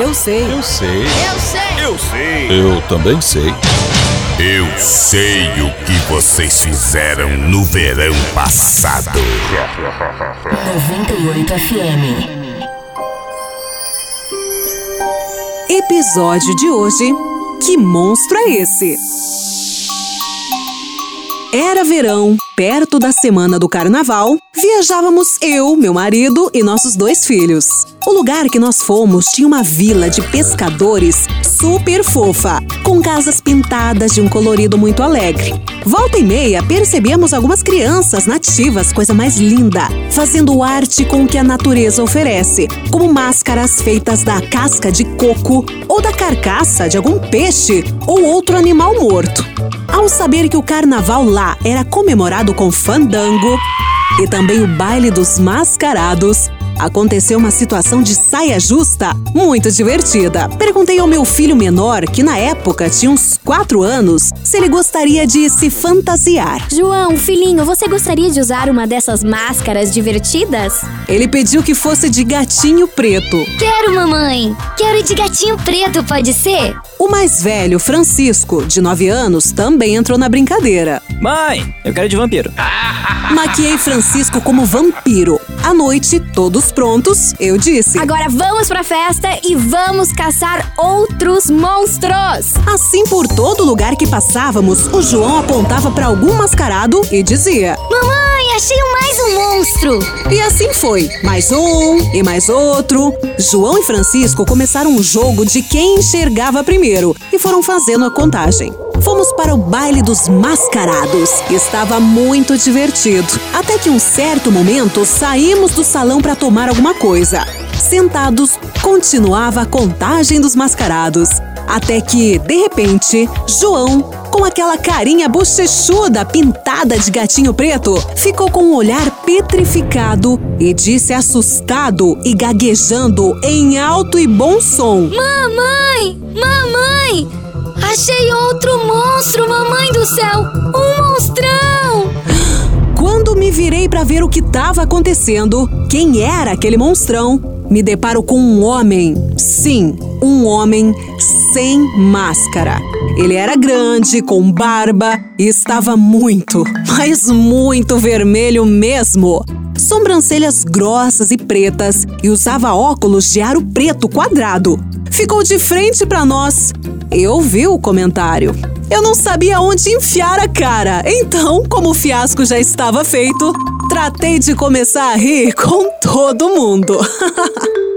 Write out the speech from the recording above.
Eu sei. Eu sei. Eu sei. Eu sei. Eu também sei. Eu sei o que vocês fizeram no verão passado. 98 FM. Episódio de hoje: Que monstro é esse? Era verão, perto da semana do carnaval, viajávamos eu, meu marido e nossos dois filhos. O lugar que nós fomos tinha uma vila de pescadores super fofa, com casas pintadas de um colorido muito alegre. Volta e meia percebíamos algumas crianças nativas, coisa mais linda, fazendo arte com o que a natureza oferece, como máscaras feitas da casca de coco ou da carcaça de algum peixe ou outro animal morto. Ao saber que o carnaval lá era comemorado com fandango e também o baile dos mascarados, aconteceu uma situação de saia justa muito divertida. Perguntei ao meu filho menor, que na época tinha uns 4 anos, se ele gostaria de se fantasiar. João, filhinho, você gostaria de usar uma dessas máscaras divertidas? Ele pediu que fosse de gatinho preto. Quero, mamãe. Quero de gatinho preto, pode ser? O mais velho, Francisco, de 9 anos, também entrou na brincadeira. Mãe, eu quero de vampiro. Maquiei Francisco como vampiro. À noite, todos prontos, eu disse. Agora vamos pra festa e vamos caçar outros monstros. Assim, por todo lugar que passávamos, o João apontava para algum mascarado e dizia: Mamãe, achei mais um monstro. E assim foi. Mais um e mais outro. João e Francisco começaram um jogo de quem enxergava primeiro e foram fazendo a contagem. Fomos para o baile dos mascarados. Estava muito divertido. Até que um certo momento saímos do salão para tomar alguma coisa. Sentados, continuava a contagem dos mascarados. Até que, de repente, João, com aquela carinha bochechuda pintada de gatinho preto, ficou com um olhar petrificado e disse assustado e gaguejando em alto e bom som: Mamãe! Mamãe! Achei outro monstro, mamãe do céu! Um monstrão! Quando me virei para ver o que estava acontecendo, quem era aquele monstrão, me deparo com um homem. Sim, um homem sem máscara. Ele era grande, com barba e estava muito, mas muito vermelho mesmo. Sobrancelhas grossas e pretas e usava óculos de aro preto quadrado. Ficou de frente para nós. Eu vi o comentário. Eu não sabia onde enfiar a cara, então, como o fiasco já estava feito, tratei de começar a rir com todo mundo.